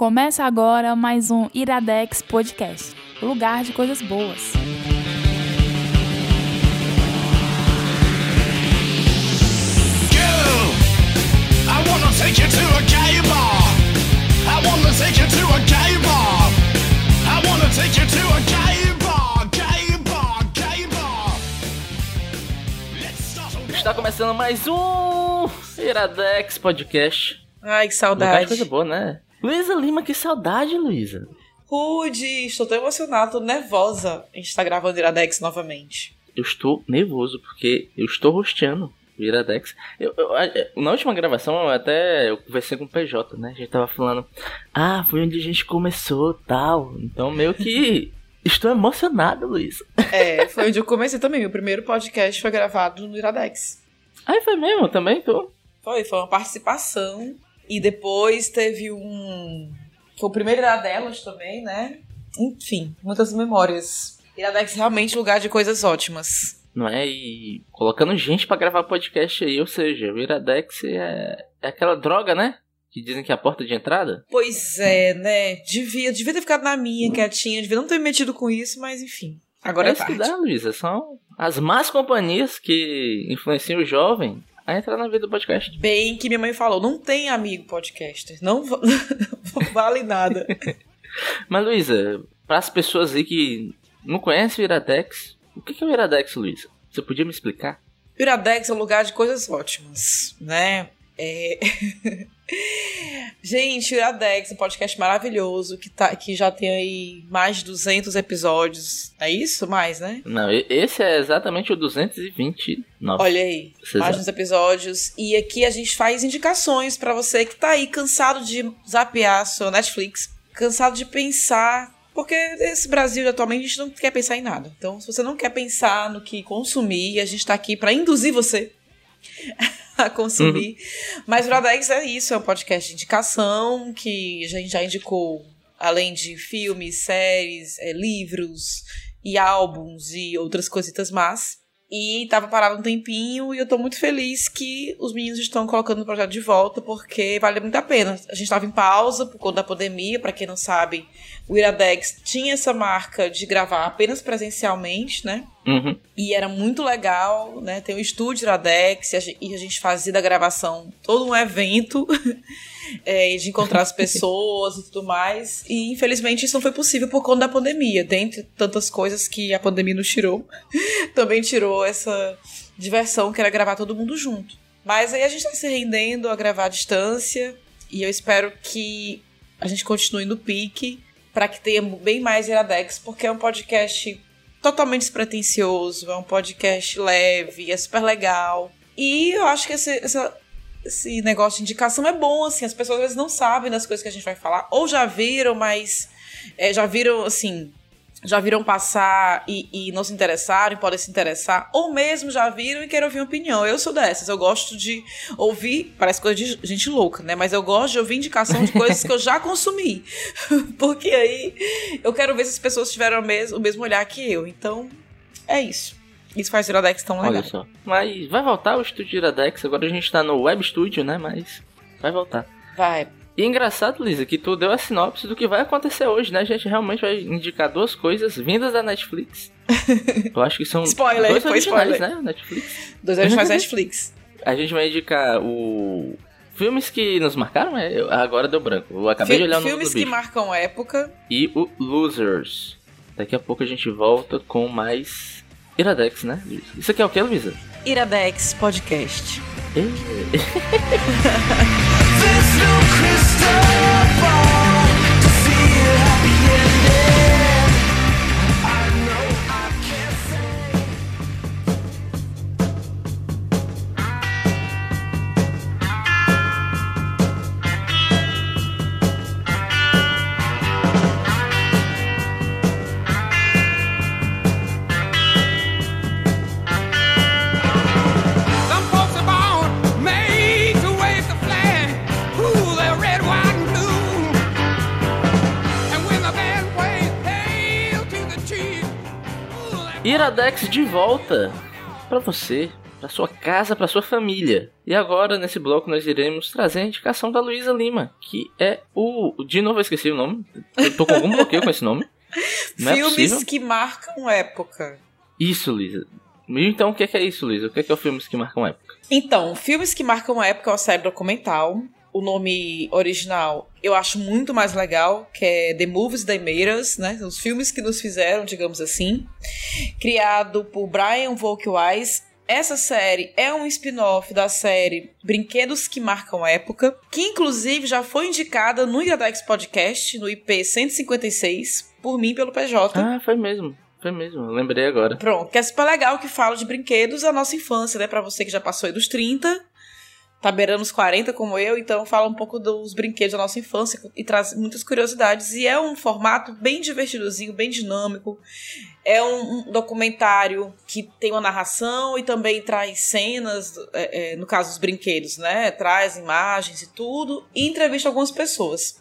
Começa agora mais um Iradex Podcast lugar de coisas boas. Está começando mais um Iradex Podcast. Ai, que saudade. Lugar de coisa boa, né? Luísa Lima, que saudade, Luísa. Rude, estou tão emocionada, tô nervosa. A gente tá gravando Iradex novamente. Eu estou nervoso porque eu estou rosteando o Iradex. Eu, eu, na última gravação, até eu conversei com o PJ, né? A gente tava falando, ah, foi onde a gente começou tal. Então, meio que. Estou emocionado, Luísa. É, foi onde eu comecei também. Meu primeiro podcast foi gravado no Iradex. Ah, foi mesmo? Também tô. Foi, foi uma participação e depois teve um. Foi o primeiro Iradelas também, né? Enfim, muitas memórias. Iradex realmente lugar de coisas ótimas. Não é? E colocando gente para gravar podcast aí, ou seja, o Iradex é, é aquela droga, né? Que dizem que é a porta de entrada? Pois é, né? Devia, devia ter ficado na minha, quietinha, devia não ter me metido com isso, mas enfim. Agora é, é tarde. que dá, Luísa. São as más companhias que influenciam o jovem a entrar na vida do podcast. Bem que minha mãe falou, não tem amigo podcaster, não, não vale nada. Mas, Luísa, para as pessoas aí que não conhecem o Iradex, o que é o Iradex, Luísa? Você podia me explicar? O Iradex é um lugar de coisas ótimas, né? É... Gente, o Iradex, um podcast maravilhoso que, tá, que já tem aí mais de 200 episódios. É isso? Mais, né? Não, esse é exatamente o 229. Olha aí, mais de episódios. E aqui a gente faz indicações para você que tá aí cansado de zapear sua Netflix, cansado de pensar porque esse Brasil atualmente a gente não quer pensar em nada. Então, se você não quer pensar no que consumir, a gente está aqui para induzir você a consumir. Uhum. Mas o Radex é isso, é um podcast de indicação que a gente já indicou, além de filmes, séries, é, livros e álbuns e outras coisitas más. E tava parado um tempinho e eu tô muito feliz que os meninos estão colocando o projeto de volta, porque vale muito a pena. A gente tava em pausa por conta da pandemia, para quem não sabe, o Iradex tinha essa marca de gravar apenas presencialmente, né? Uhum. E era muito legal, né? Tem o estúdio Iradex e a gente fazia da gravação todo um evento. é, de encontrar as pessoas e tudo mais. E infelizmente isso não foi possível por conta da pandemia. Dentre tantas coisas que a pandemia nos tirou, também tirou essa diversão que era gravar todo mundo junto. Mas aí a gente está se rendendo a gravar à distância e eu espero que a gente continue no pique para que tenha bem mais Iradex, porque é um podcast totalmente despretensioso, é um podcast leve, é super legal. E eu acho que esse, esse negócio de indicação é bom, assim, as pessoas às vezes não sabem das coisas que a gente vai falar, ou já viram, mas é, já viram, assim, já viram passar e, e, não se interessaram podem se interessar, ou mesmo já viram e querem ouvir uma opinião. Eu sou dessas, eu gosto de ouvir, parece coisa de gente louca, né? Mas eu gosto de ouvir indicação de coisas que eu já consumi. Porque aí eu quero ver se as pessoas tiveram o mesmo, o mesmo olhar que eu. Então, é isso. Isso faz o Iradex tão legal. Olha só. Mas vai voltar o estúdio Iradex. Agora a gente tá no Web Studio, né? Mas vai voltar. Vai. E engraçado, Lisa, que tu deu a sinopse do que vai acontecer hoje, né? A gente realmente vai indicar duas coisas vindas da Netflix. Eu acho que são spoiler, dois originais, spoiler. né? Netflix. Dois originais Netflix. A gente vai indicar o filmes que nos marcaram, é, agora deu branco. Eu acabei Fi de olhar o nome Filmes que marcam época. E o Losers. Daqui a pouco a gente volta com mais Iradex, né? Isso aqui é o que, Luísa? Iradex Podcast. Eh. There's no crystal ball. Iradex de volta para você para sua casa, para sua família. E agora, nesse bloco, nós iremos trazer a indicação da Luísa Lima, que é o. De novo, eu esqueci o nome. Eu tô com algum bloqueio com esse nome. Não é Filmes é que marcam época. Isso, Lisa. Então, o que é, isso, Lisa? O que é, que é o filmes que marcam época? Então, filmes que marcam época é uma série documental. O nome original eu acho muito mais legal, que é The Movies That Made Us, né? Os filmes que nos fizeram, digamos assim. Criado por Brian Volkweiss essa série é um spin-off da série Brinquedos que Marcam Época, que inclusive já foi indicada no Iradex Podcast, no IP 156, por mim pelo PJ. Ah, foi mesmo. Foi mesmo, eu lembrei agora. Pronto, que é super legal que fala de brinquedos da nossa infância, né? Pra você que já passou aí dos 30 tá beirando os 40 como eu, então fala um pouco dos brinquedos da nossa infância e traz muitas curiosidades. E é um formato bem divertidozinho, bem dinâmico. É um, um documentário que tem uma narração e também traz cenas, é, é, no caso dos brinquedos, né? Traz imagens e tudo, e entrevista algumas pessoas.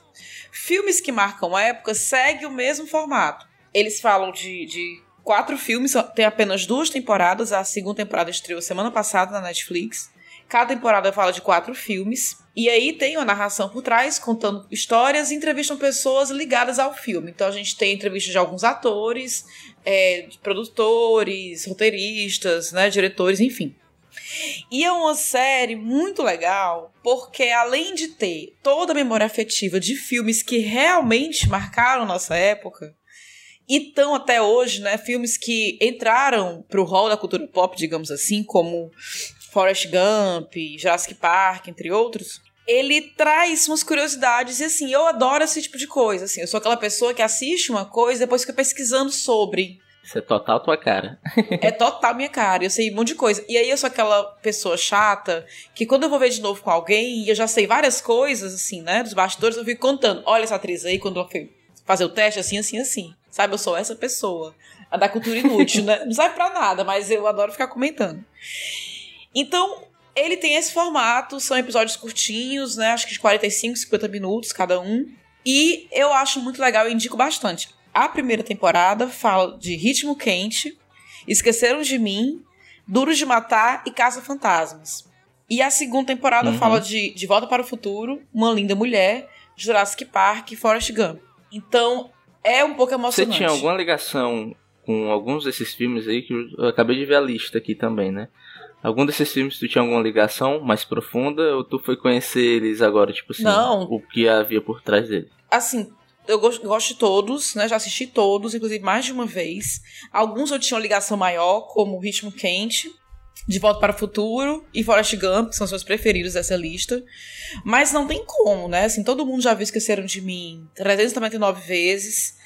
Filmes que marcam a época segue o mesmo formato. Eles falam de, de quatro filmes, tem apenas duas temporadas. A segunda temporada estreou semana passada na Netflix. Cada temporada fala de quatro filmes. E aí tem uma narração por trás, contando histórias e entrevistam pessoas ligadas ao filme. Então a gente tem entrevistas de alguns atores, é, de produtores, roteiristas, né, diretores, enfim. E é uma série muito legal, porque além de ter toda a memória afetiva de filmes que realmente marcaram nossa época, e estão até hoje, né, filmes que entraram para o hall da cultura pop, digamos assim, como Forrest Gump, Jurassic Park, entre outros, ele traz umas curiosidades e assim, eu adoro esse tipo de coisa, assim, eu sou aquela pessoa que assiste uma coisa e depois fica pesquisando sobre. Isso é total tua cara. é total minha cara, eu sei um monte de coisa. E aí eu sou aquela pessoa chata que quando eu vou ver de novo com alguém e eu já sei várias coisas, assim, né, dos bastidores, eu fico contando. Olha essa atriz aí, quando eu fui fazer o teste, assim, assim, assim. Sabe, eu sou essa pessoa. A da cultura inútil, né? Não serve pra nada, mas eu adoro ficar comentando. Então, ele tem esse formato, são episódios curtinhos, né? Acho que de 45, 50 minutos cada um. E eu acho muito legal e indico bastante. A primeira temporada fala de Ritmo Quente, Esqueceram de Mim, Duros de Matar e Caça Fantasmas. E a segunda temporada uhum. fala de De Volta para o Futuro, Uma Linda Mulher, Jurassic Park e Forrest Gump. Então, é um pouco emocionante. Você tinha alguma ligação com alguns desses filmes aí que eu acabei de ver a lista aqui também, né? Algum desses filmes tu tinha alguma ligação mais profunda ou tu foi conhecer eles agora, tipo assim, Não. o que havia por trás dele? Assim, eu gosto, gosto de todos, né? Já assisti todos, inclusive mais de uma vez. Alguns eu tinha uma ligação maior, como Ritmo Quente, De Volta para o Futuro e Forrest Gump, que são os meus preferidos dessa lista. Mas não tem como, né? Assim, todo mundo já viu Esqueceram de Mim 399 vezes.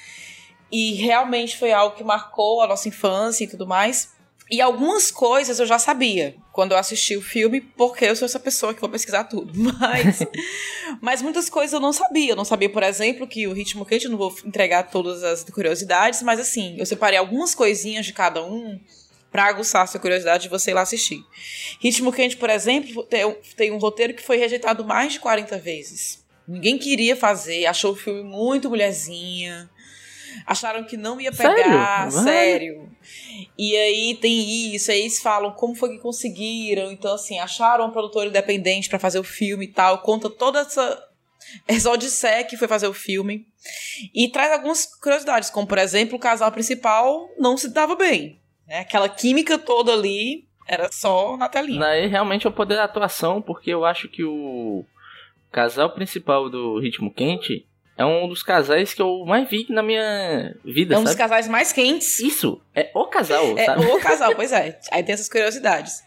E realmente foi algo que marcou a nossa infância e tudo mais. E algumas coisas eu já sabia quando eu assisti o filme, porque eu sou essa pessoa que vou pesquisar tudo. Mas, mas muitas coisas eu não sabia. Eu não sabia, por exemplo, que o ritmo quente, eu não vou entregar todas as curiosidades, mas assim, eu separei algumas coisinhas de cada um para aguçar a sua curiosidade de você ir lá assistir. Ritmo Quente, por exemplo, tem, um roteiro que foi rejeitado mais de 40 vezes. Ninguém queria fazer, achou o filme muito mulherzinha, acharam que não ia pegar, sério? sério. E aí tem isso, aí eles falam como foi que conseguiram. Então, assim, acharam um produtor independente para fazer o filme e tal. Conta toda essa, essa odisseia que foi fazer o filme. E traz algumas curiosidades, como, por exemplo, o casal principal não se dava bem. Né? Aquela química toda ali era só na telinha. Aí realmente é o poder da atuação, porque eu acho que o casal principal do Ritmo Quente é um dos casais que eu mais vi na minha vida. É um sabe? dos casais mais quentes. Isso, é o casal, é sabe? O casal, pois é. Aí tem essas curiosidades.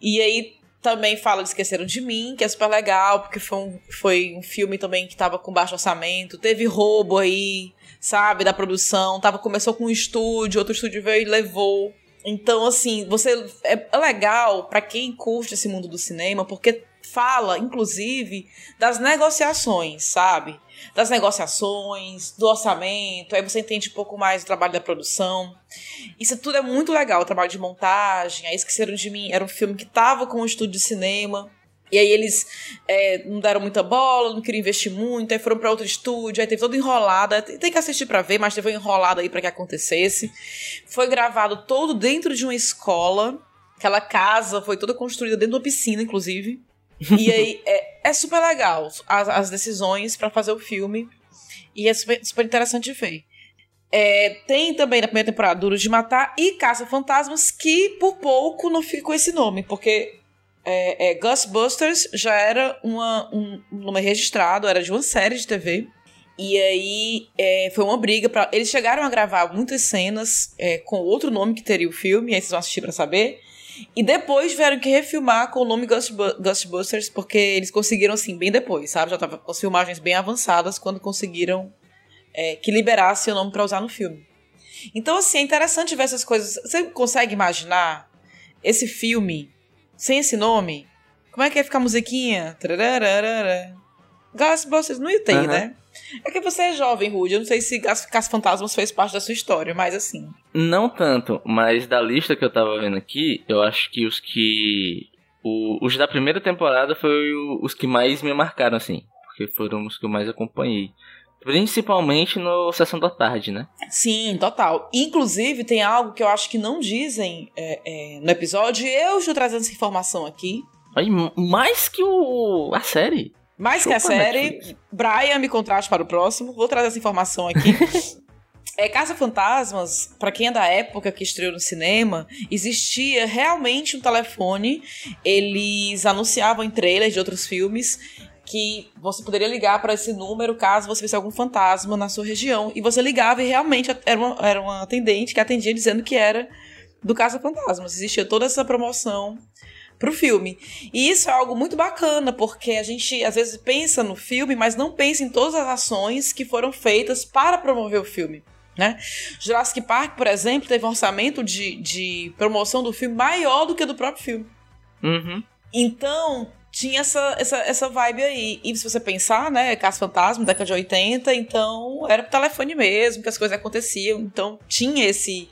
E aí também fala de Esqueceram de Mim, que é super legal, porque foi um, foi um filme também que tava com baixo orçamento. Teve roubo aí, sabe, da produção. Tava, começou com um estúdio, outro estúdio veio e levou. Então, assim, você é legal para quem curte esse mundo do cinema, porque fala, inclusive, das negociações, sabe? Das negociações, do orçamento, aí você entende um pouco mais do trabalho da produção. Isso tudo é muito legal, o trabalho de montagem, aí Esqueceram de Mim era um filme que tava com um estúdio de cinema, e aí eles é, não deram muita bola, não queriam investir muito, aí foram para outro estúdio, aí teve toda enrolada. Tem que assistir para ver, mas teve uma enrolada aí para que acontecesse. Foi gravado todo dentro de uma escola Aquela casa foi toda construída dentro de uma piscina, inclusive. E aí é, é super legal as, as decisões para fazer o filme. E é super, super interessante ver. É, tem também na primeira temporada Duro de Matar e Caça Fantasmas, que por pouco não fica com esse nome, porque é, é, Ghostbusters já era uma, um, um nome registrado, era de uma série de TV. E aí é, foi uma briga para Eles chegaram a gravar muitas cenas é, com outro nome que teria o filme, aí vocês vão assistir pra saber. E depois tiveram que refilmar com o nome Ghostbusters, porque eles conseguiram, assim, bem depois, sabe? Já tava com as filmagens bem avançadas quando conseguiram é, que liberasse o nome para usar no filme. Então, assim, é interessante ver essas coisas. Você consegue imaginar esse filme sem esse nome? Como é que ia ficar a musiquinha? Ghostbusters não ia ter, uhum. né? É que você é jovem, Rude. Eu não sei se Caça Fantasmas fez parte da sua história, mas assim. Não tanto, mas da lista que eu tava vendo aqui, eu acho que os que. O, os da primeira temporada foi o, os que mais me marcaram, assim. Porque foram os que eu mais acompanhei. Principalmente no Sessão da Tarde, né? Sim, total. Inclusive, tem algo que eu acho que não dizem é, é, no episódio. Eu estou trazendo essa informação aqui. Aí, mais que o, a série. Mais Chupa que a série. Netflix. Brian me contraste para o próximo. Vou trazer essa informação aqui. É, Casa Fantasmas, para quem é da época que estreou no cinema, existia realmente um telefone. Eles anunciavam em trailers de outros filmes que você poderia ligar para esse número caso você visse algum fantasma na sua região. E você ligava e realmente era uma, era uma atendente que atendia dizendo que era do Casa Fantasmas. Existia toda essa promoção pro filme. E isso é algo muito bacana, porque a gente às vezes pensa no filme, mas não pensa em todas as ações que foram feitas para promover o filme. Né? Jurassic Park, por exemplo, teve um orçamento de, de promoção do filme maior do que do próprio filme. Uhum. Então, tinha essa, essa, essa vibe aí. E se você pensar, né, Caça Fantasma, década de 80, então era por telefone mesmo, que as coisas aconteciam. Então tinha esse.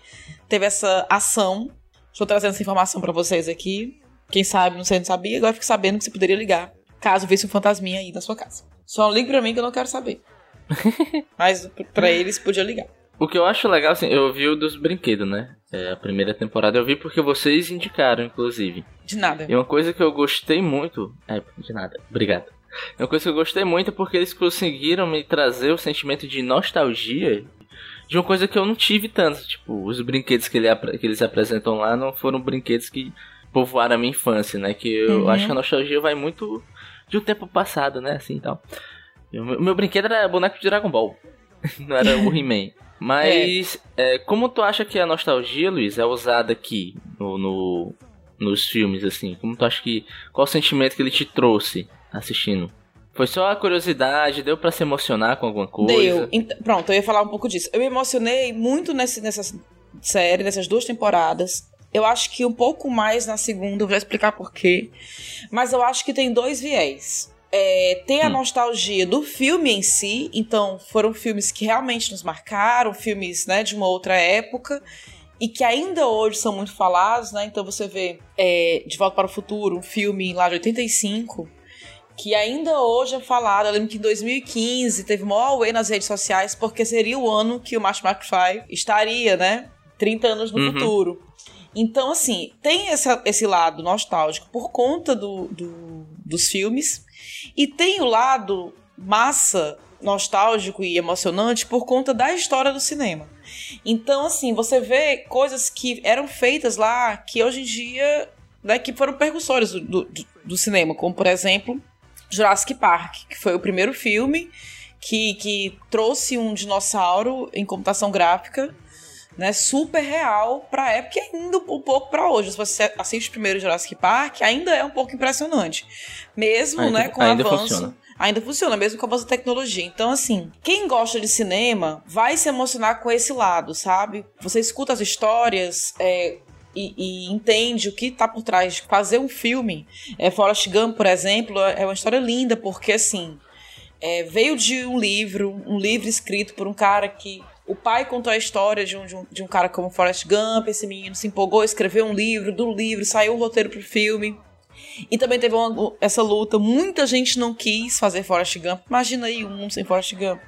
Teve essa ação. Estou trazendo essa informação para vocês aqui. Quem sabe, não sei, não sabia, agora fico sabendo que você poderia ligar. Caso visse um fantasminha aí na sua casa. Só ligue pra mim que eu não quero saber. Mas para eles podia ligar. O que eu acho legal, assim, eu vi o dos brinquedos, né? É, a primeira temporada eu vi porque vocês indicaram, inclusive. De nada. E uma coisa que eu gostei muito. É, de nada. Obrigado. Uma coisa que eu gostei muito é porque eles conseguiram me trazer o sentimento de nostalgia de uma coisa que eu não tive tanto. Tipo, os brinquedos que, ele, que eles apresentam lá não foram brinquedos que povoaram a minha infância, né? Que eu uhum. acho que a nostalgia vai muito de um tempo passado, né? Assim tal. O meu, meu brinquedo era boneco de Dragon Ball. não era o He-Man. Mas é. É, como tu acha que a nostalgia, Luiz, é usada aqui no, no, nos filmes, assim? Como tu acha que. Qual o sentimento que ele te trouxe assistindo? Foi só a curiosidade, deu para se emocionar com alguma coisa? Deu. Pronto, eu ia falar um pouco disso. Eu me emocionei muito nesse, nessa série, nessas duas temporadas. Eu acho que um pouco mais na segunda, eu vou explicar por quê. Mas eu acho que tem dois viés. É, tem a hum. nostalgia do filme em si, então foram filmes que realmente nos marcaram, filmes né, de uma outra época e que ainda hoje são muito falados, né? Então você vê é, De Volta para o Futuro, um filme lá de 85, que ainda hoje é falado. Eu lembro que em 2015 teve maior away nas redes sociais, porque seria o ano que o Martin McFly estaria, né? 30 anos no uhum. futuro. Então, assim, tem essa, esse lado nostálgico por conta do, do, dos filmes, e tem o lado massa, nostálgico e emocionante por conta da história do cinema. Então, assim, você vê coisas que eram feitas lá que hoje em dia né, que foram percussores do, do, do cinema, como por exemplo Jurassic Park, que foi o primeiro filme que, que trouxe um dinossauro em computação gráfica né, super real pra época e ainda um pouco para hoje. Se você assiste o primeiro Jurassic Park, ainda é um pouco impressionante. Mesmo, ainda, né, com o avanço. Funciona. Ainda funciona, mesmo com a avanço da tecnologia. Então, assim, quem gosta de cinema vai se emocionar com esse lado, sabe? Você escuta as histórias, é, e, e, entende o que está por trás de fazer um filme. É, Forrest Gump, por exemplo, é uma história linda, porque assim. É, veio de um livro, um livro escrito por um cara que o pai contou a história de um, de um, de um cara como Forrest Gump, esse menino se empolgou, escreveu um livro, do livro saiu o roteiro pro filme. E também teve uma, essa luta, muita gente não quis fazer Forrest Gump. Imagina aí um mundo sem Forrest Gump.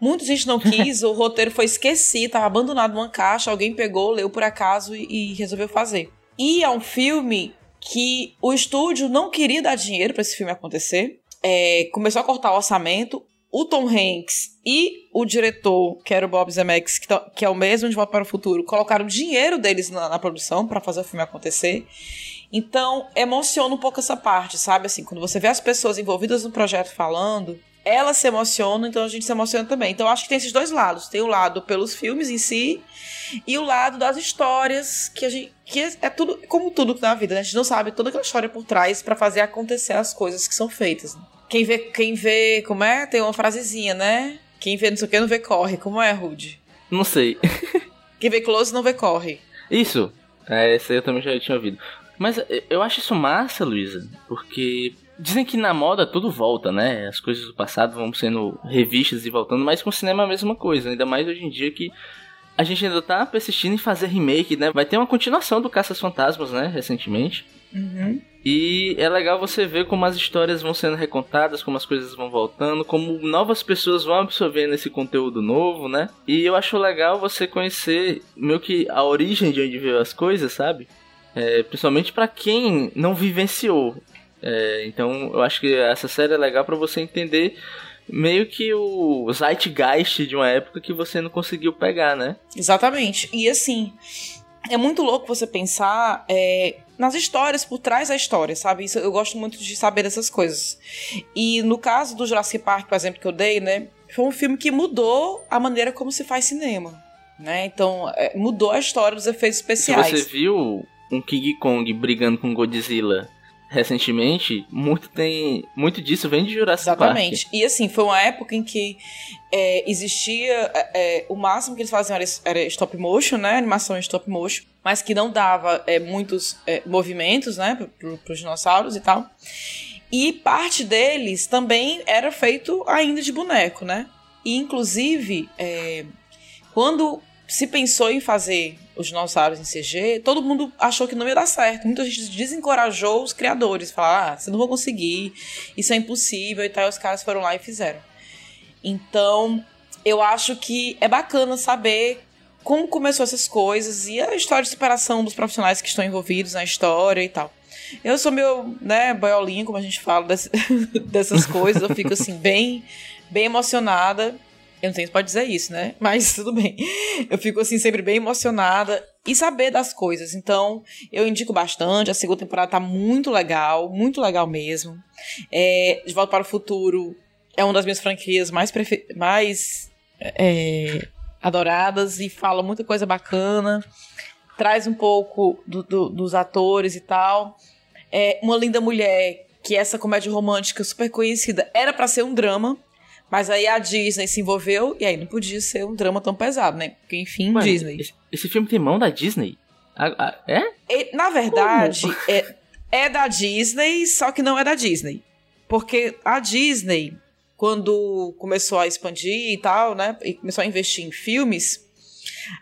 Muita gente não quis, o roteiro foi esquecido, estava abandonado numa caixa, alguém pegou, leu por acaso e, e resolveu fazer. E é um filme que o estúdio não queria dar dinheiro para esse filme acontecer. É, começou a cortar o orçamento. O Tom Hanks e o diretor, que era o Bob Zemeckis, que, tá, que é o mesmo de Volta para o Futuro, colocaram dinheiro deles na, na produção para fazer o filme acontecer. Então, emociona um pouco essa parte, sabe? Assim, quando você vê as pessoas envolvidas no projeto falando, elas se emocionam, então a gente se emociona também. Então, acho que tem esses dois lados. Tem o lado pelos filmes em si e o lado das histórias que a gente que é tudo como tudo na vida, né? A gente não sabe toda aquela história por trás para fazer acontecer as coisas que são feitas. Quem vê, quem vê, como é? Tem uma frasezinha, né? Quem vê não sei o que não vê corre. Como é, Rude? Não sei. quem vê close não vê corre. Isso. É, essa eu também já tinha ouvido. Mas eu acho isso massa, Luísa, porque dizem que na moda tudo volta, né? As coisas do passado vão sendo revistas e voltando, mas com o cinema é a mesma coisa, ainda mais hoje em dia que a gente ainda tá persistindo em fazer remake, né? Vai ter uma continuação do Caças Fantasmas, né? Recentemente. Uhum. E é legal você ver como as histórias vão sendo recontadas, como as coisas vão voltando, como novas pessoas vão absorvendo esse conteúdo novo, né? E eu acho legal você conhecer meio que a origem de onde veio as coisas, sabe? É, principalmente para quem não vivenciou. É, então eu acho que essa série é legal para você entender meio que o zeitgeist de uma época que você não conseguiu pegar, né? Exatamente. E assim, é muito louco você pensar é, nas histórias por trás da história, sabe? Isso, eu gosto muito de saber dessas coisas. E no caso do Jurassic Park, por exemplo, que eu dei, né? Foi um filme que mudou a maneira como se faz cinema. Né? Então, é, mudou a história dos efeitos especiais. Se você viu um King Kong brigando com Godzilla recentemente, muito tem muito disso vem de Jurassic Exatamente. Park. E assim, foi uma época em que é, existia é, é, o máximo que eles faziam era, era, stop motion, né? Animação em stop motion, mas que não dava é, muitos é, movimentos, né? Para os dinossauros e tal. E parte deles também era feito ainda de boneco, né? E inclusive, é, quando se pensou em fazer os dinossauros em CG, todo mundo achou que não ia dar certo. Muita gente desencorajou os criadores, falar, ah, você não vai conseguir, isso é impossível e tal. E os caras foram lá e fizeram. Então, eu acho que é bacana saber como começou essas coisas e a história de superação dos profissionais que estão envolvidos na história e tal. Eu sou meu, né, boiolinho, como a gente fala desse, dessas coisas, eu fico assim bem bem emocionada eu não sei se pode dizer isso, né? Mas tudo bem. Eu fico, assim, sempre bem emocionada e saber das coisas. Então, eu indico bastante. A segunda temporada tá muito legal, muito legal mesmo. É, De Volta para o Futuro é uma das minhas franquias mais, prefer... mais é, adoradas e fala muita coisa bacana. Traz um pouco do, do, dos atores e tal. É Uma Linda Mulher, que é essa comédia romântica super conhecida, era para ser um drama mas aí a Disney se envolveu e aí não podia ser um drama tão pesado, né? Porque, enfim, Mano, Disney. Esse, esse, filme tem mão da Disney? é? E, na verdade, é, é da Disney, só que não é da Disney. Porque a Disney, quando começou a expandir e tal, né? E começou a investir em filmes,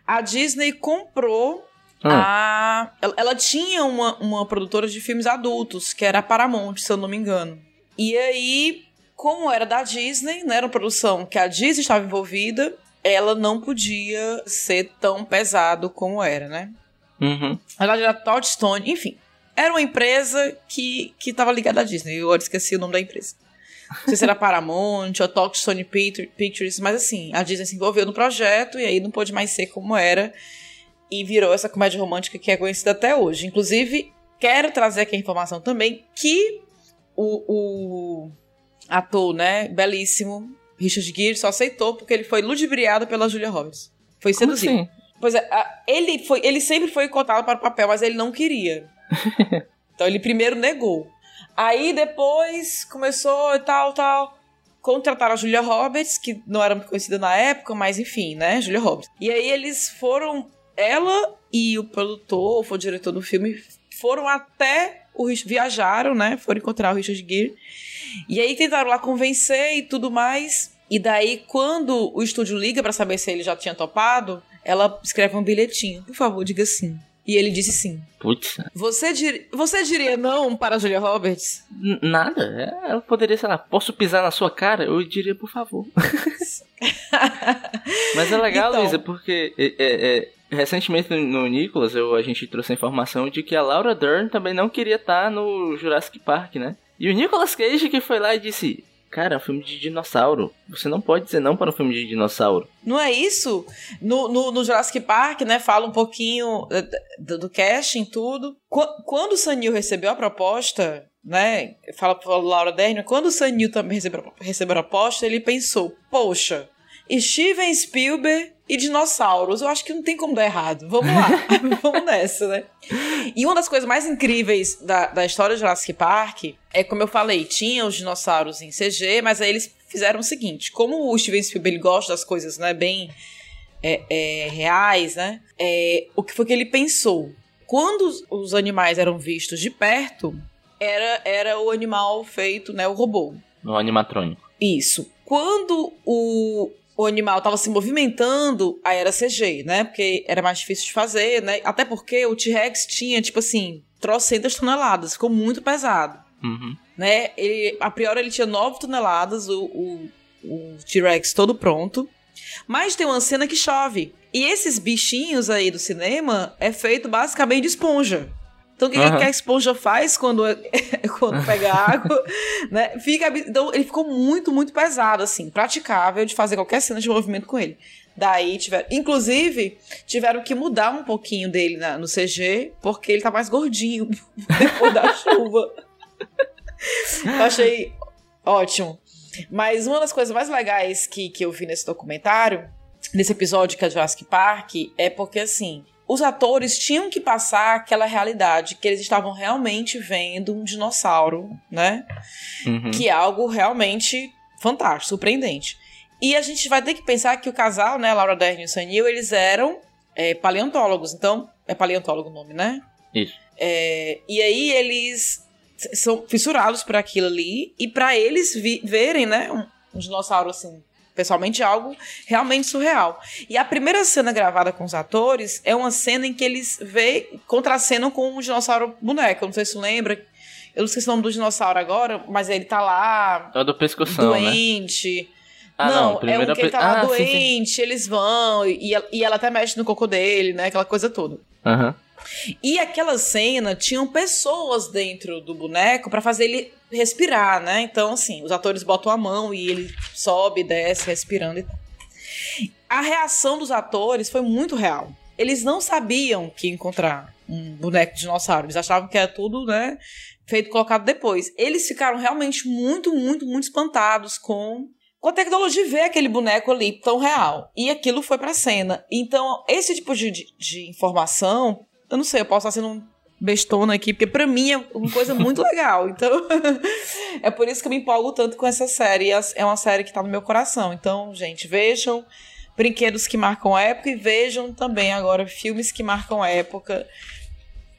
a Disney comprou ah. a. Ela, tinha uma, uma produtora de filmes adultos, que era a Paramount, se eu não me engano. E aí como era da Disney, né, era uma produção que a Disney estava envolvida, ela não podia ser tão pesado como era, né? Uhum. Na verdade, era Todd Stone, enfim. Era uma empresa que, que tava ligada à Disney. Eu agora esqueci o nome da empresa. Não sei se era Paramount ou Touchstone Pictures, mas assim, a Disney se envolveu no projeto e aí não pôde mais ser como era e virou essa comédia romântica que é conhecida até hoje. Inclusive, quero trazer aqui a informação também que o, o ator, né, belíssimo, Richard Gere, só aceitou porque ele foi ludibriado pela Julia Roberts. Foi seduzido. Assim? Pois é, ele, foi, ele sempre foi cotado para o papel, mas ele não queria. então ele primeiro negou. Aí depois começou e tal, tal. Contrataram a Julia Roberts, que não era muito conhecida na época, mas enfim, né? Julia Roberts. E aí eles foram. Ela e o produtor, ou o diretor do filme, foram até o viajaram, né? Foram encontrar o Richard Gere. E aí tentaram lá convencer e tudo mais. E daí, quando o estúdio liga para saber se ele já tinha topado, ela escreve um bilhetinho. Por favor, diga sim. E ele disse sim. Putz. Você, dir... Você diria não para a Julia Roberts? N nada. É, eu poderia, sei lá, posso pisar na sua cara? Eu diria, por favor. Mas é legal, então... Luísa, porque é, é, é, recentemente no Nicholas eu, a gente trouxe a informação de que a Laura Dern também não queria estar no Jurassic Park, né? E o Nicolas Cage que foi lá e disse: Cara, é um filme de dinossauro. Você não pode dizer não para um filme de dinossauro. Não é isso? No, no, no Jurassic Park, né, fala um pouquinho eh, do, do casting, tudo. Quando o Sanil recebeu a proposta, né, fala pra Laura Dern, quando o Sanil também recebeu, recebeu a proposta, ele pensou, poxa, Steven Spielberg e dinossauros. Eu acho que não tem como dar errado. Vamos lá, vamos nessa, né? E uma das coisas mais incríveis da, da história de Jurassic Park é, como eu falei, tinha os dinossauros em CG, mas aí eles fizeram o seguinte: como o Steven Spielberg gosta das coisas, né, bem é, é, reais, né? É, o que foi que ele pensou? Quando os, os animais eram vistos de perto, era, era o animal feito, né, o robô. O animatrônico. Isso. Quando o, o animal estava se movimentando, aí era CG, né? Porque era mais difícil de fazer, né? Até porque o T-Rex tinha, tipo assim, trocentas toneladas, ficou muito pesado. Uhum. Né? Ele, a priori ele tinha 9 toneladas, o, o, o T-Rex todo pronto. Mas tem uma cena que chove. E esses bichinhos aí do cinema é feito basicamente de esponja. Então, o que, uhum. que, a esponja faz quando, quando pega água? né? Fica, então, ele ficou muito, muito pesado, assim, praticável de fazer qualquer cena de movimento com ele. Daí tiveram. Inclusive, tiveram que mudar um pouquinho dele na, no CG, porque ele tá mais gordinho depois da chuva. Eu achei ótimo. Mas uma das coisas mais legais que, que eu vi nesse documentário, nesse episódio que é Jurassic Park, é porque assim os atores tinham que passar aquela realidade que eles estavam realmente vendo um dinossauro, né? Uhum. Que é algo realmente fantástico, surpreendente. E a gente vai ter que pensar que o casal, né, Laura Dern e o Sanil, eles eram é, paleontólogos. Então, é paleontólogo o nome, né? Isso. É, e aí eles são fissurados por aquilo ali e para eles verem, né, um, um dinossauro assim pessoalmente algo realmente surreal. E a primeira cena gravada com os atores é uma cena em que eles vê, contracenam com um dinossauro boneco. Não sei se você lembra. Eu não sei o nome do dinossauro agora, mas ele tá lá. É do pescoção, né? doente. Né? Ah, não, não é um que ele tá lá ah, doente, sim, sim. eles vão, e, e ela até mexe no cocô dele, né? Aquela coisa toda. Aham. Uhum. E aquela cena tinham pessoas dentro do boneco para fazer ele respirar, né? Então, assim, os atores botam a mão e ele sobe, desce, respirando e tal. A reação dos atores foi muito real. Eles não sabiam que encontrar um boneco de dinossauro. Eles achavam que era tudo, né? Feito colocado depois. Eles ficaram realmente muito, muito, muito espantados com com a tecnologia ver aquele boneco ali tão real. E aquilo foi pra cena. Então, esse tipo de, de, de informação eu não sei, eu posso estar sendo bestona aqui, porque para mim é uma coisa muito legal. Então, é por isso que eu me empolgo tanto com essa série. É uma série que tá no meu coração. Então, gente, vejam brinquedos que marcam época e vejam também agora filmes que marcam época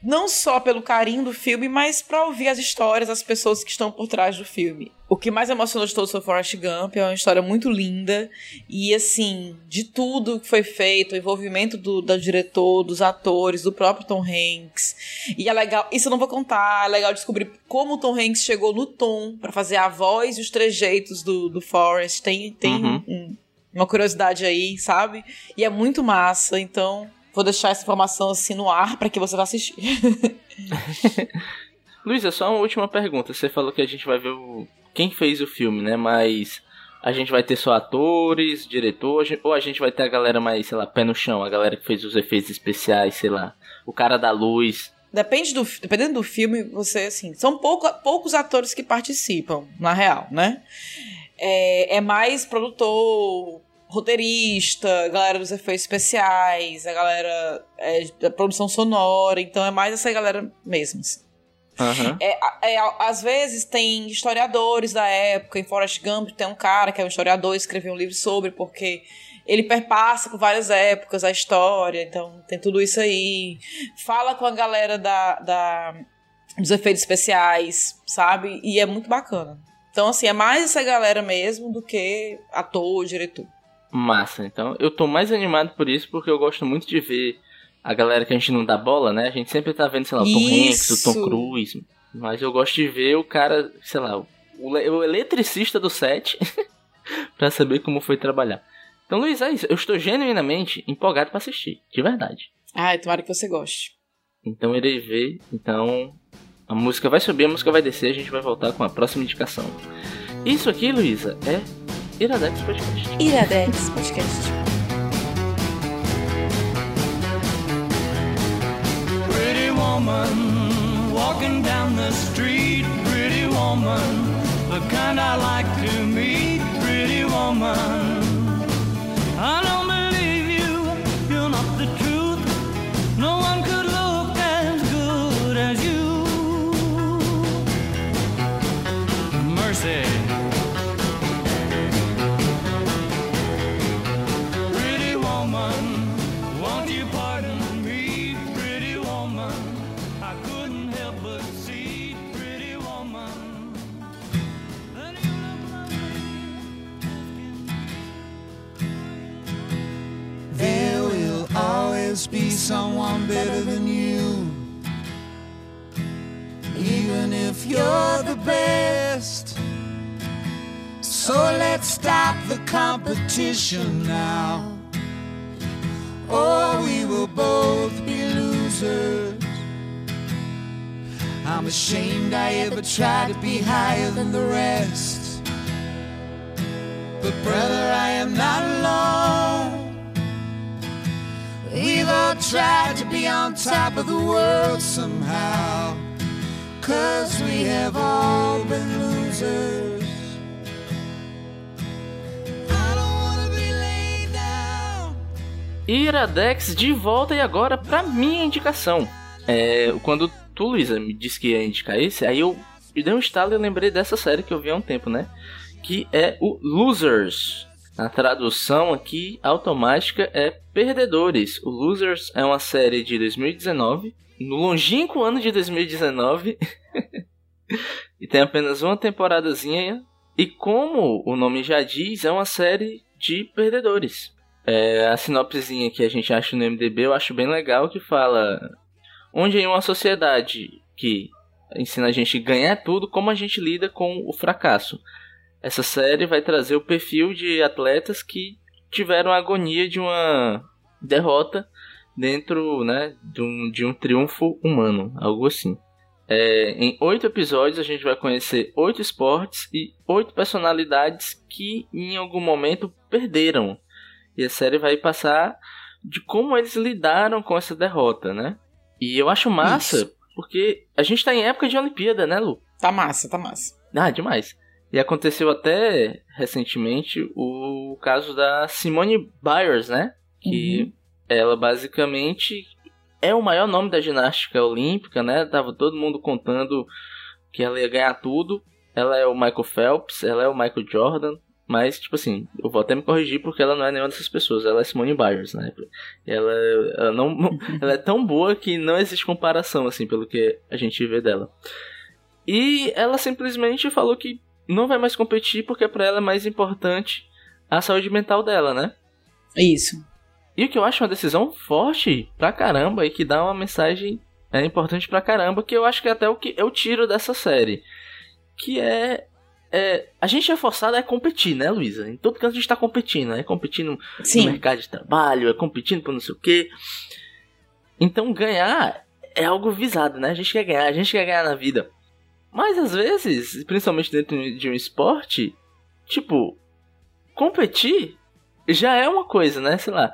não só pelo carinho do filme, mas para ouvir as histórias das pessoas que estão por trás do filme. O que mais emocionou de todo foi Forrest Gump, é uma história muito linda e assim, de tudo que foi feito, o envolvimento do, do diretor, dos atores, do próprio Tom Hanks. E é legal, isso eu não vou contar, é legal descobrir como o Tom Hanks chegou no tom para fazer a voz e os trejeitos do, do Forrest. Tem, tem uhum. um, uma curiosidade aí, sabe? E é muito massa, então Vou deixar essa informação assim no ar para que você vá assistir. Luísa, só uma última pergunta. Você falou que a gente vai ver o... quem fez o filme, né? Mas a gente vai ter só atores, diretor, ou a gente vai ter a galera mais, sei lá, pé no chão, a galera que fez os efeitos especiais, sei lá, o cara da luz. Depende do, dependendo do filme, você, assim, são pouco, poucos atores que participam, na real, né? É, é mais produtor, roteirista, a galera dos efeitos especiais, a galera é, da produção sonora, então é mais essa galera mesmo. Assim. Uhum. É, é, às vezes tem historiadores da época, em Forrest Gump tem um cara que é um historiador, escreveu um livro sobre, porque ele perpassa por várias épocas a história, então tem tudo isso aí. Fala com a galera da, da, dos efeitos especiais, sabe? E é muito bacana. Então, assim, é mais essa galera mesmo do que ator, diretor. Massa. Então, eu tô mais animado por isso porque eu gosto muito de ver a galera que a gente não dá bola, né? A gente sempre tá vendo, sei lá, o Tom Hanks, o Tom Cruise. Mas eu gosto de ver o cara, sei lá, o, o eletricista do set pra saber como foi trabalhar. Então, Luiz, é isso. Eu estou genuinamente empolgado para assistir, de verdade. Ai, tomara que você goste. Então irei ver. Então a música vai subir, a música vai descer, a gente vai voltar com a próxima indicação. Isso aqui, Luísa, é Iradex Podcast. Iradex Podcast. Pretty woman, walking down the street, pretty woman, the kind I like to meet, pretty woman. I don't someone better than you. Even if you're the best. So let's stop the competition now. Or we will both be losers. I'm ashamed I ever tried to be higher than the rest. But brother, I am not alone. We've all tried to be on top of the world somehow. Cause we have all been losers. I don't wanna be laid down. Iradex de volta e agora pra minha indicação. É, quando tu, Luísa, me disse que ia indicar esse, aí eu me dei um estalo e lembrei dessa série que eu vi há um tempo, né? Que é o Losers. A tradução aqui automática é Perdedores. O Losers é uma série de 2019, no longínquo ano de 2019, e tem apenas uma temporadazinha. E como o nome já diz, é uma série de perdedores. É, a sinopsezinha que a gente acha no MDB eu acho bem legal que fala onde em uma sociedade que ensina a gente ganhar tudo, como a gente lida com o fracasso. Essa série vai trazer o perfil de atletas que tiveram a agonia de uma derrota dentro né, de, um, de um triunfo humano, algo assim. É, em oito episódios a gente vai conhecer oito esportes e oito personalidades que em algum momento perderam. E a série vai passar de como eles lidaram com essa derrota, né? E eu acho massa, Isso. porque a gente tá em época de Olimpíada, né, Lu? Tá massa, tá massa. Ah, demais. E aconteceu até recentemente o caso da Simone Biles, né? Que ela basicamente é o maior nome da ginástica olímpica, né? Tava todo mundo contando que ela ia ganhar tudo. Ela é o Michael Phelps, ela é o Michael Jordan. Mas, tipo assim, eu vou até me corrigir porque ela não é nenhuma dessas pessoas. Ela é Simone Biles, né? Ela, ela, não, ela é tão boa que não existe comparação, assim, pelo que a gente vê dela. E ela simplesmente falou que não vai mais competir porque para ela é mais importante a saúde mental dela, né? Isso. E o que eu acho uma decisão forte pra caramba e que dá uma mensagem é, importante pra caramba, que eu acho que é até o que eu tiro dessa série. Que é. é a gente é forçado a competir, né, Luísa? Em todo canto a gente tá competindo, é competindo no Sim. mercado de trabalho, é competindo por não sei o quê. Então ganhar é algo visado, né? A gente quer ganhar, a gente quer ganhar na vida. Mas às vezes, principalmente dentro de um esporte, tipo, competir já é uma coisa, né? Sei lá.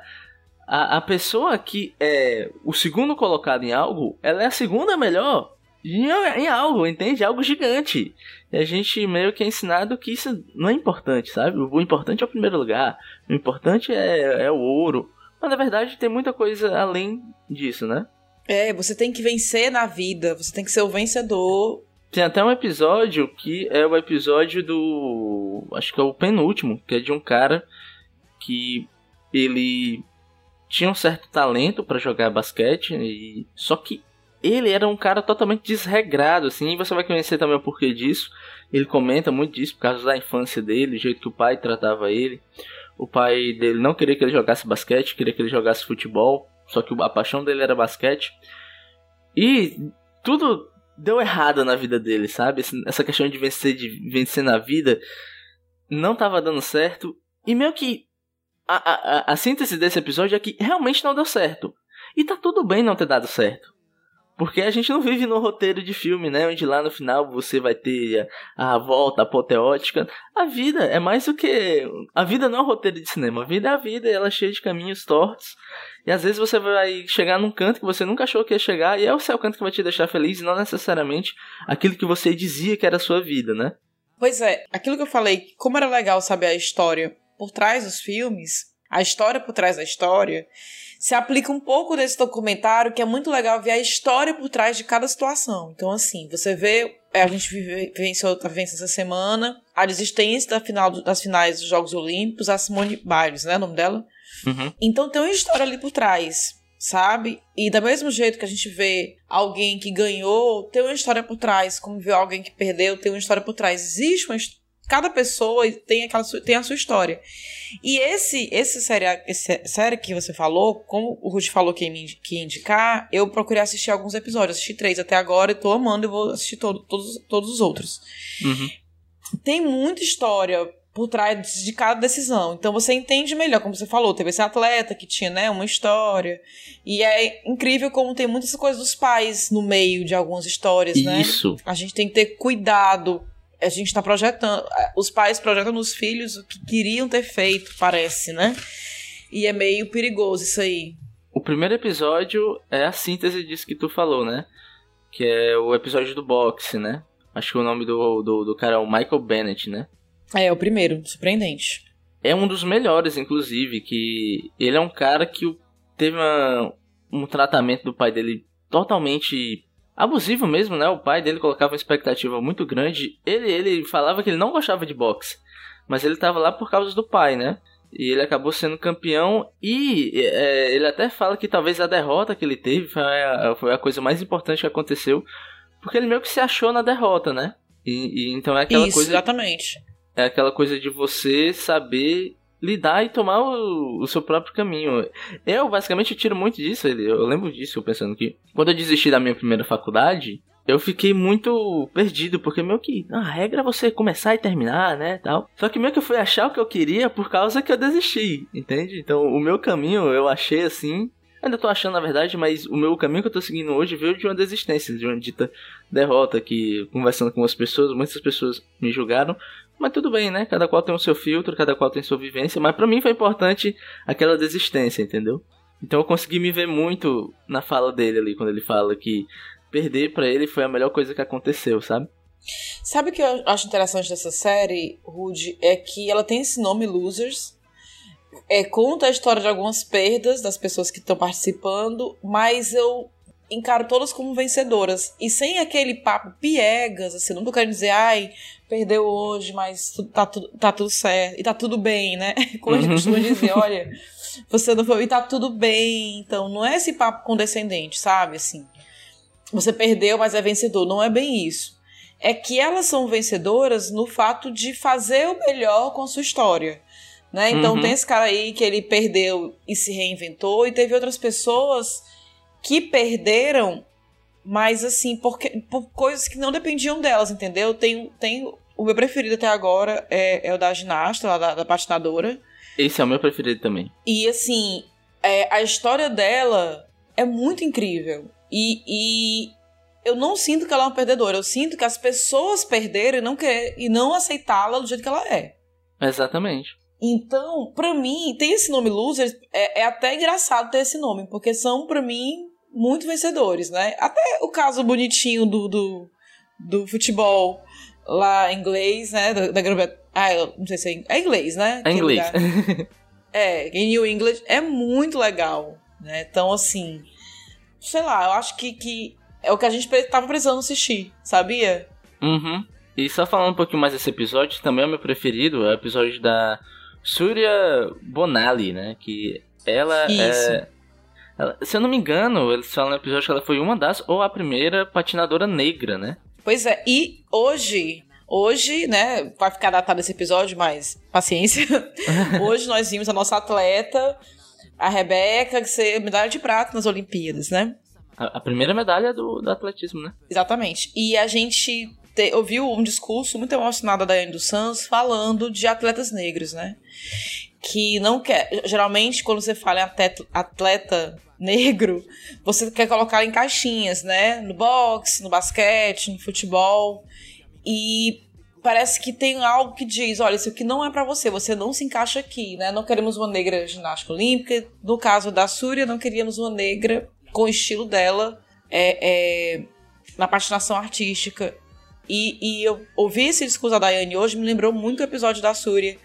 A, a pessoa que é o segundo colocado em algo, ela é a segunda melhor em, em algo, entende? Algo gigante. E a gente meio que é ensinado que isso não é importante, sabe? O importante é o primeiro lugar. O importante é, é o ouro. Mas na verdade tem muita coisa além disso, né? É, você tem que vencer na vida, você tem que ser o vencedor. Tem até um episódio que é o episódio do. Acho que é o penúltimo, que é de um cara que ele tinha um certo talento pra jogar basquete, e só que ele era um cara totalmente desregrado, assim, e você vai conhecer também o porquê disso. Ele comenta muito disso por causa da infância dele, o jeito que o pai tratava ele. O pai dele não queria que ele jogasse basquete, queria que ele jogasse futebol, só que a paixão dele era basquete. E tudo deu errado na vida dele, sabe? Essa questão de vencer, de vencer na vida não tava dando certo. E meio que a, a, a síntese desse episódio é que realmente não deu certo. E tá tudo bem não ter dado certo. Porque a gente não vive no roteiro de filme, né? Onde lá no final você vai ter a, a volta apoteótica. A vida é mais do que. A vida não é um roteiro de cinema. A vida é a vida ela é cheia de caminhos tortos. E às vezes você vai chegar num canto que você nunca achou que ia chegar. E é o seu canto que vai te deixar feliz e não necessariamente aquilo que você dizia que era a sua vida, né? Pois é, aquilo que eu falei, como era legal saber a história por trás dos filmes, a história por trás da história se aplica um pouco nesse documentário, que é muito legal ver a história por trás de cada situação. Então, assim, você vê, é, a gente vivenciou, tá vivendo essa semana, a desistência da final, das finais dos Jogos Olímpicos, a Simone Biles, né, o nome dela? Uhum. Então tem uma história ali por trás, sabe? E do mesmo jeito que a gente vê alguém que ganhou, tem uma história por trás, como vê alguém que perdeu, tem uma história por trás. Existe uma história cada pessoa tem aquela tem a sua história. E esse esse série, esse série que você falou, como o Ruth falou que ia, que indicar, eu procurei assistir alguns episódios, assisti três até agora e tô amando e vou assistir todo, todos, todos os outros. Uhum. Tem muita história por trás de cada decisão. Então você entende melhor, como você falou, teve esse atleta que tinha, né, uma história. E é incrível como tem muitas coisas dos pais no meio de algumas histórias, né? Isso. A gente tem que ter cuidado a gente está projetando, os pais projetam nos filhos o que queriam ter feito, parece, né? E é meio perigoso isso aí. O primeiro episódio é a síntese disso que tu falou, né? Que é o episódio do boxe, né? Acho que o nome do, do, do cara é o Michael Bennett, né? É, o primeiro, surpreendente. É um dos melhores, inclusive, que ele é um cara que teve uma, um tratamento do pai dele totalmente abusivo mesmo, né? O pai dele colocava uma expectativa muito grande. Ele, ele falava que ele não gostava de boxe, mas ele estava lá por causa do pai, né? E ele acabou sendo campeão e é, ele até fala que talvez a derrota que ele teve foi a, foi a, coisa mais importante que aconteceu, porque ele meio que se achou na derrota, né? E, e então é aquela Isso, coisa. Exatamente. É aquela coisa de você saber lidar e tomar o, o, seu próprio caminho. Eu, basicamente, tiro muito disso. Eu lembro disso, pensando que quando eu desisti da minha primeira faculdade, eu fiquei muito perdido, porque meio que a regra é você começar e terminar, né, tal. Só que meio que eu fui achar o que eu queria por causa que eu desisti, entende? Então, o meu caminho eu achei assim, ainda tô achando na verdade, mas o meu caminho que eu tô seguindo hoje veio de uma desistência, de uma dita derrota que conversando com as pessoas, muitas pessoas me julgaram, mas tudo bem, né? Cada qual tem o seu filtro, cada qual tem sua vivência. Mas para mim foi importante aquela desistência, entendeu? Então eu consegui me ver muito na fala dele ali, quando ele fala que perder para ele foi a melhor coisa que aconteceu, sabe? Sabe o que eu acho interessante dessa série, Rude? É que ela tem esse nome Losers. É, conta a história de algumas perdas das pessoas que estão participando, mas eu encaro todas como vencedoras. E sem aquele papo piegas, assim, não tô querendo dizer, ai, perdeu hoje, mas tá, tudo, tá tudo certo. E tá tudo bem, né? Como a gente costuma dizer, olha, você não foi, e tá tudo bem. Então, não é esse papo condescendente, sabe? Assim, você perdeu, mas é vencedor. Não é bem isso. É que elas são vencedoras no fato de fazer o melhor com a sua história. Né? Então uhum. tem esse cara aí que ele perdeu e se reinventou, e teve outras pessoas que perderam, mas assim, porque, por coisas que não dependiam delas, entendeu? Tem, tem o meu preferido até agora é, é o da ginasta, lá da, da patinadora. Esse é o meu preferido também. E assim, é, a história dela é muito incrível. E, e eu não sinto que ela é uma perdedora. Eu sinto que as pessoas perderam e não, querer, e não aceitá-la do jeito que ela é. Exatamente. Então, para mim, tem esse nome Losers, é, é, até engraçado ter esse nome, porque são, para mim, muito vencedores, né? Até o caso bonitinho do, do, do futebol lá em inglês, né? Da, da Grã-Bretanha. Ah, eu não sei se é, é inglês, né? É inglês. é, em New England é muito legal, né? Então, assim, sei lá, eu acho que, que é o que a gente tava precisando assistir, sabia? Uhum. E só falando um pouquinho mais desse episódio, também é o meu preferido, é o episódio da Surya Bonali, né? Que ela Isso. é. Ela, se eu não me engano, eles falam no episódio que ela foi uma das, ou a primeira patinadora negra, né? Pois é, e hoje, hoje, né, vai ficar datado esse episódio, mas paciência. hoje nós vimos a nossa atleta, a Rebeca, que ser medalha de prata nas Olimpíadas, né? A, a primeira medalha do, do atletismo, né? Exatamente. E a gente te, ouviu um discurso muito emocionado da Daiane dos Santos falando de atletas negros, né? que não quer. Geralmente, quando você fala em atleta, atleta negro, você quer colocar em caixinhas, né? No boxe, no basquete, no futebol. E parece que tem algo que diz, olha, isso aqui não é para você, você não se encaixa aqui, né? Não queremos uma negra ginástica olímpica. No caso da Súria, não queríamos uma negra com o estilo dela é, é, na patinação artística. E, e eu ouvi esse discurso da Daiane hoje, me lembrou muito o episódio da Súria.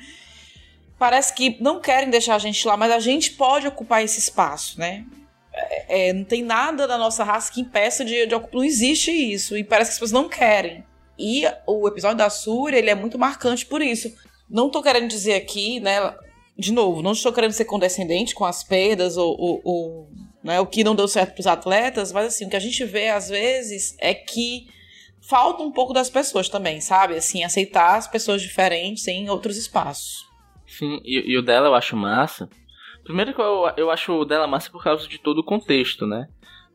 Parece que não querem deixar a gente lá, mas a gente pode ocupar esse espaço, né? É, não tem nada da nossa raça que impeça de, de ocupar. Não existe isso. E parece que as pessoas não querem. E o episódio da Súria, ele é muito marcante por isso. Não tô querendo dizer aqui, né? De novo, não estou querendo ser condescendente com as perdas ou, ou, ou né, o que não deu certo para os atletas, mas assim, o que a gente vê às vezes é que falta um pouco das pessoas também, sabe? Assim, aceitar as pessoas diferentes em outros espaços. Sim, e, e o dela eu acho massa. Primeiro que eu, eu acho dela massa por causa de todo o contexto, né?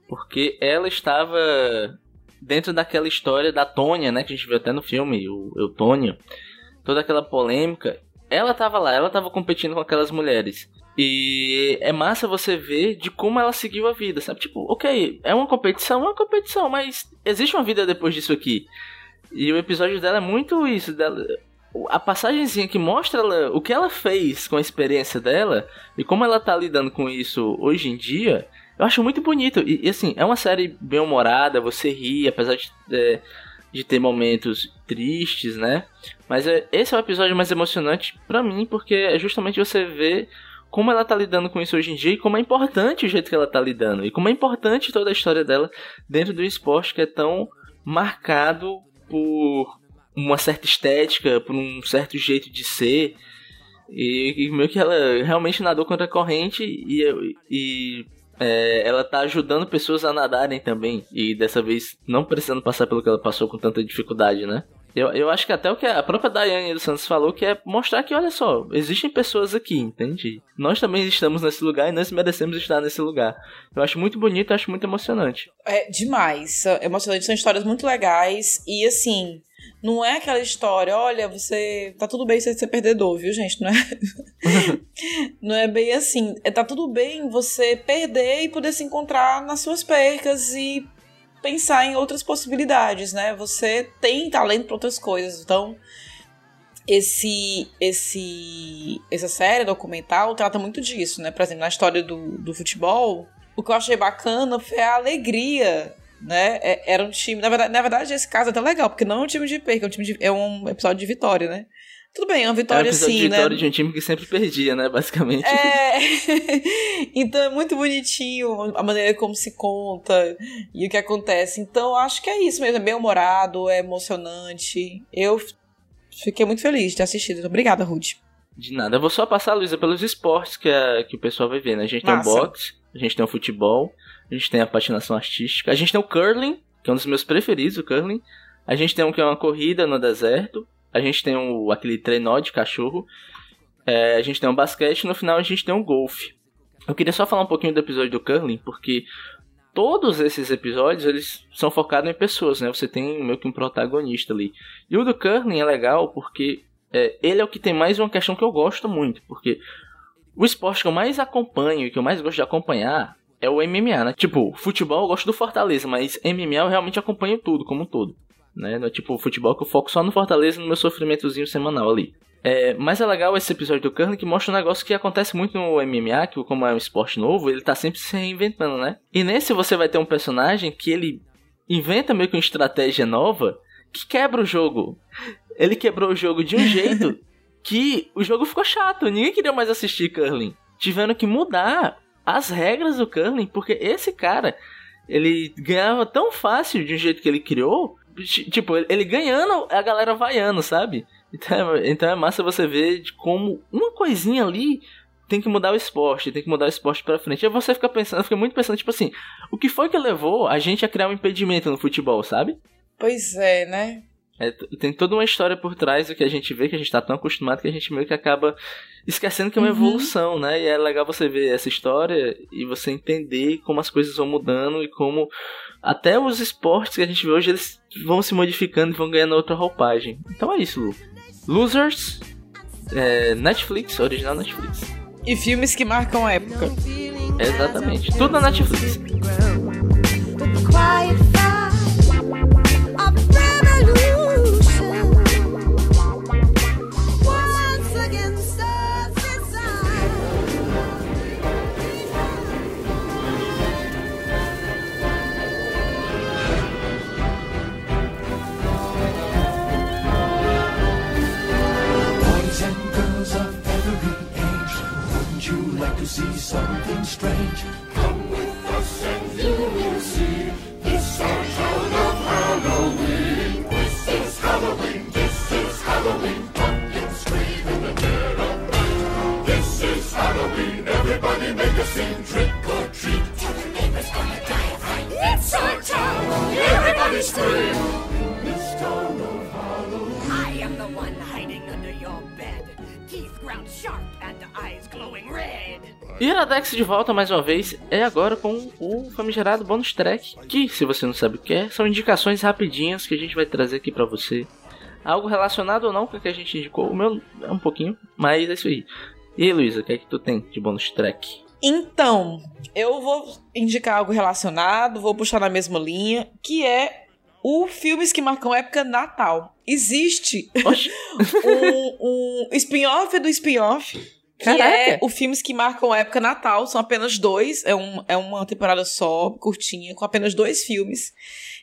Porque ela estava dentro daquela história da Tônia, né? Que a gente viu até no filme, o Eutônio. Toda aquela polêmica. Ela estava lá, ela estava competindo com aquelas mulheres. E é massa você ver de como ela seguiu a vida, sabe? Tipo, ok, é uma competição, é uma competição, mas existe uma vida depois disso aqui. E o episódio dela é muito isso, dela, a passagenzinha que mostra ela, o que ela fez com a experiência dela e como ela tá lidando com isso hoje em dia, eu acho muito bonito. E, e assim, é uma série bem humorada, você ri, apesar de, é, de ter momentos tristes, né? Mas é, esse é o episódio mais emocionante para mim, porque é justamente você ver como ela tá lidando com isso hoje em dia e como é importante o jeito que ela tá lidando. E como é importante toda a história dela dentro do esporte que é tão marcado por uma certa estética, por um certo jeito de ser. E, e meio que ela realmente nadou contra a corrente e, e é, ela tá ajudando pessoas a nadarem também. E dessa vez não precisando passar pelo que ela passou com tanta dificuldade, né? Eu, eu acho que até o que a própria Daiane dos Santos falou que é mostrar que, olha só, existem pessoas aqui, entende? Nós também estamos nesse lugar e nós merecemos estar nesse lugar. Eu acho muito bonito, eu acho muito emocionante. É demais. É emocionante, são histórias muito legais e assim. Não é aquela história, olha, você. Tá tudo bem você ser perdedor, viu, gente? Não é. não é bem assim. É, tá tudo bem você perder e poder se encontrar nas suas percas e pensar em outras possibilidades, né? Você tem talento para outras coisas. Então, esse esse essa série documental trata muito disso, né? Por exemplo, na história do, do futebol, o que eu achei bacana foi a alegria, né? É, era um time, na verdade, na verdade esse caso é até legal, porque não é um time de perca, é um time de, é um episódio de vitória, né? Tudo bem, é uma vitória é um sim, de né? vitória de um time que sempre perdia, né, basicamente. É. então é muito bonitinho a maneira como se conta e o que acontece. Então acho que é isso mesmo, é bem humorado, é emocionante. Eu fiquei muito feliz de ter assistido. Obrigada, Ruth. De nada. Eu vou só passar, Luísa, pelos esportes que, a, que o pessoal vai ver, né? A gente Massa. tem o boxe, a gente tem o futebol, a gente tem a patinação artística, a gente tem o curling, que é um dos meus preferidos, o curling. A gente tem um que é uma corrida no deserto, a gente tem o, aquele trenó de cachorro, é, a gente tem um basquete e no final a gente tem um golfe. Eu queria só falar um pouquinho do episódio do curling, porque todos esses episódios eles são focados em pessoas, né? Você tem meio que um protagonista ali. E o do curling é legal porque é, ele é o que tem mais uma questão que eu gosto muito, porque o esporte que eu mais acompanho e que eu mais gosto de acompanhar é o MMA, né? Tipo, futebol eu gosto do Fortaleza, mas MMA eu realmente acompanho tudo, como um todo né? Não é tipo futebol que eu foco só no Fortaleza no meu sofrimentozinho semanal ali. É, mas é legal esse episódio do Curling que mostra um negócio que acontece muito no MMA, que como é um esporte novo, ele tá sempre se reinventando, né? E nesse você vai ter um personagem que ele inventa meio que uma estratégia nova que quebra o jogo. Ele quebrou o jogo de um jeito que o jogo ficou chato, ninguém queria mais assistir Curling. Tiveram que mudar as regras do Curling, porque esse cara, ele ganhava tão fácil de um jeito que ele criou, tipo, ele ganhando, a galera vaiando, sabe? Então, é, então é massa você ver como uma coisinha ali tem que mudar o esporte, tem que mudar o esporte pra frente. Aí você fica pensando, fica muito pensando, tipo assim, o que foi que levou a gente a criar um impedimento no futebol, sabe? Pois é, né? É, tem toda uma história por trás do que a gente vê, que a gente tá tão acostumado que a gente meio que acaba esquecendo que é uma uhum. evolução, né? E é legal você ver essa história e você entender como as coisas vão mudando e como até os esportes que a gente vê hoje eles vão se modificando e vão ganhando outra roupagem. Então é isso, Lu. Losers, é, Netflix, original Netflix. E filmes que marcam a época. Exatamente. Tudo na Netflix. See something strange? Come with us and you will see. This our town of Halloween. This is Halloween. This is Halloween. Pumpkins scream in the dead of night. This is Halloween. Everybody make a scene. Trick or treat. Tell the neighbors gonna die of fright. It's our town. Everybody scream. This town Iradex de volta mais uma vez, é agora com o famigerado Bonus Track, que, se você não sabe o que é, são indicações rapidinhas que a gente vai trazer aqui pra você. Algo relacionado ou não com o que a gente indicou, o meu é um pouquinho, mas é isso aí. E aí, Luísa, o que é que tu tem de Bonus Track? Então, eu vou indicar algo relacionado, vou puxar na mesma linha, que é o filmes que marcam época Natal. Existe um, um spin-off do spin-off. Que Caraca. é o filmes que marcam a época Natal, são apenas dois, é, um, é uma temporada só, curtinha, com apenas dois filmes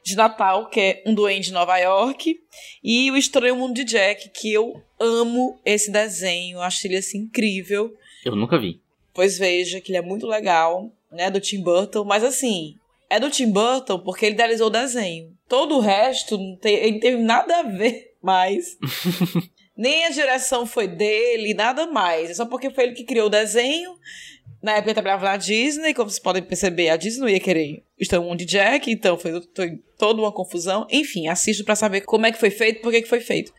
de Natal, que é Um Duende de Nova York e O Estranho Mundo de Jack, que eu amo esse desenho, acho ele assim incrível. eu nunca vi. Pois veja que ele é muito legal, né, do Tim Burton, mas assim, é do Tim Burton porque ele idealizou o desenho. Todo o resto não tem, ele não teve nada a ver mais. Nem a direção foi dele, nada mais. É só porque foi ele que criou o desenho. Na época ele trabalhava na Disney, como vocês podem perceber, a Disney não ia querer Estão um de Jack, então foi, foi toda uma confusão. Enfim, assisto pra saber como é que foi feito, por que que foi feito.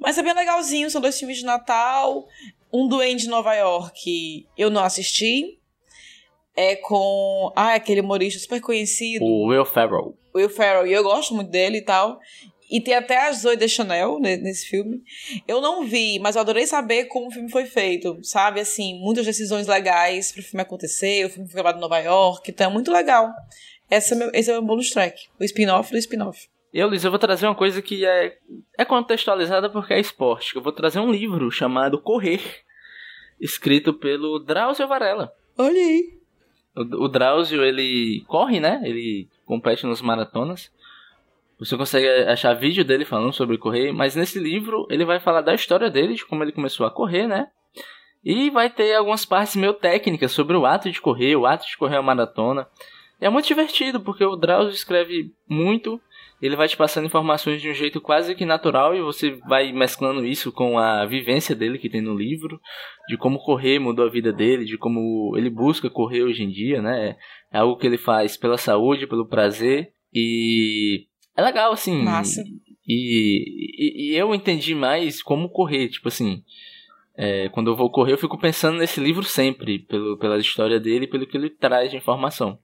Mas é bem legalzinho, são dois filmes de Natal. Um Duende de Nova York eu não assisti. É com. Ah, aquele humorista super conhecido. O Will Ferrell. Will Ferrell, e eu gosto muito dele e tal. E tem até a Zoe Deschanel ne- nesse filme. Eu não vi, mas eu adorei saber como o filme foi feito, sabe? Assim, muitas decisões legais pro filme acontecer, o filme foi gravado em Nova York, então é muito legal. Esse é, meu, esse é o meu bonus track, o spin-off do spin-off. Eu, Luiz, eu vou trazer uma coisa que é, é contextualizada porque é esporte. Eu vou trazer um livro chamado Correr, escrito pelo Drauzio Varela. Olha aí. O, Drauzio, ele corre, né? Ele compete nos maratonas. Você consegue achar vídeo dele falando sobre correr, mas nesse livro ele vai falar da história dele, de como ele começou a correr, né? E vai ter algumas partes meio técnicas sobre o ato de correr, o ato de correr a maratona. E é muito divertido, porque o Drauzio escreve muito, ele vai te passando informações de um jeito quase que natural e você vai mesclando isso com a vivência dele que tem no livro, de como correr mudou a vida dele, de como ele busca correr hoje em dia, né? É algo que ele faz pela saúde, pelo prazer e é legal assim. Massa. E, e, e eu entendi mais como correr, tipo assim, é, quando eu vou correr eu fico pensando nesse livro sempre, pelo, pela história dele e pelo que ele traz de informação.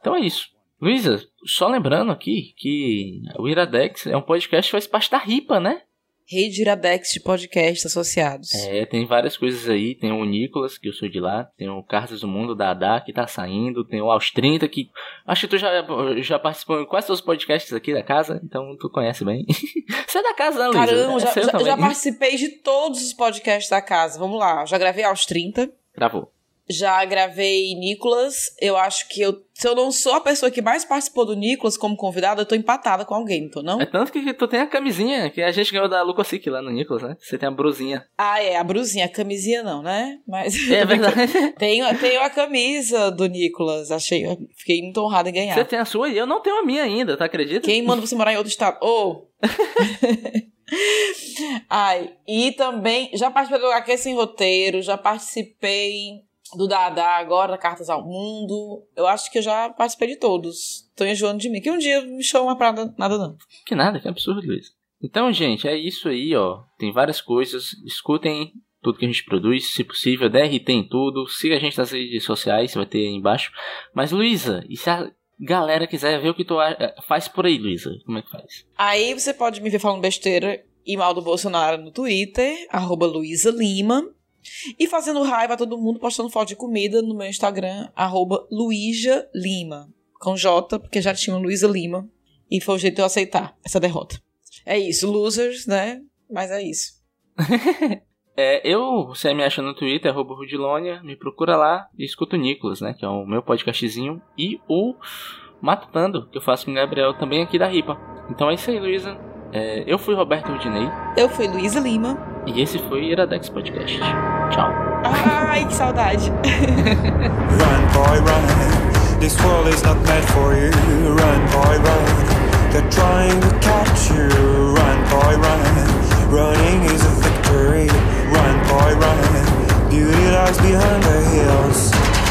Então é isso. Luísa, só lembrando aqui que o Iradex é um podcast que faz parte da RIPA, né? Rede Iradex de podcasts associados. É, tem várias coisas aí. Tem o Nicolas, que eu sou de lá. Tem o Cartas do Mundo da Adá, que tá saindo. Tem o Aos 30, que acho que tu já, já participou em quase todos os podcasts aqui da casa, então tu conhece bem. Você é da casa, né, Luísa? Caramba, É já, já, já participei de todos os podcasts da casa. Vamos lá, já gravei aos 30. Gravou. Já gravei Nicolas. Eu acho que eu, se eu não sou a pessoa que mais participou do Nicolas como convidada, eu tô empatada com alguém, tô não? É tanto que tu tem a camisinha que a gente ganhou da Lucosic lá no Nicolas, né? Você tem a brusinha. Ah, é, a brusinha, a camisinha não, né? Mas É verdade. tenho, tenho a camisa do Nicolas. Achei, fiquei muito honrada em ganhar. Você tem a sua e eu não tenho a minha ainda, tá acredita? Quem manda você morar em outro estado? Ô! Ai, e também já participei do HQ Sem Roteiro, já participei do Dada agora, Cartas ao Mundo. Eu acho que eu já participei de todos. Tô enjoando de mim. Que um dia me chama pra nada, nada não. Que nada, que absurdo, Luiz. Então, gente, é isso aí, ó. Tem várias coisas. Escutem tudo que a gente produz, se possível. DRT em tudo. Siga a gente nas redes sociais, vai ter aí embaixo. Mas, Luísa, e se a galera quiser ver o que tu a- faz por aí, Luísa? Como é que faz? Aí você pode me ver falando besteira e mal do Bolsonaro no Twitter, arroba Luísa Lima. E fazendo raiva a todo mundo, postando foto de comida no meu Instagram, arroba Luísa Lima. Com J, porque já tinha Luísa Lima. E foi o jeito de eu aceitar essa derrota. É isso, losers, né? Mas é isso. É, eu, você me acha no Twitter, arroba Rudilonia, me procura lá e escuta o Nicolas, né? Que é o meu podcastzinho. E o Matutando, que eu faço com o Gabriel também aqui da Ripa. Então é isso aí, Luísa. É, eu fui Roberto Rudinei Eu fui Luísa Lima. E esse foi Iradex Podcast. Tchau. Ai, que saudade. Run, boy, run. This world is not meant for you. Run, boy, run. They're trying to catch you. Run, boy, run. Running is a victory. Run, boy, run. Beauty lies behind the hills.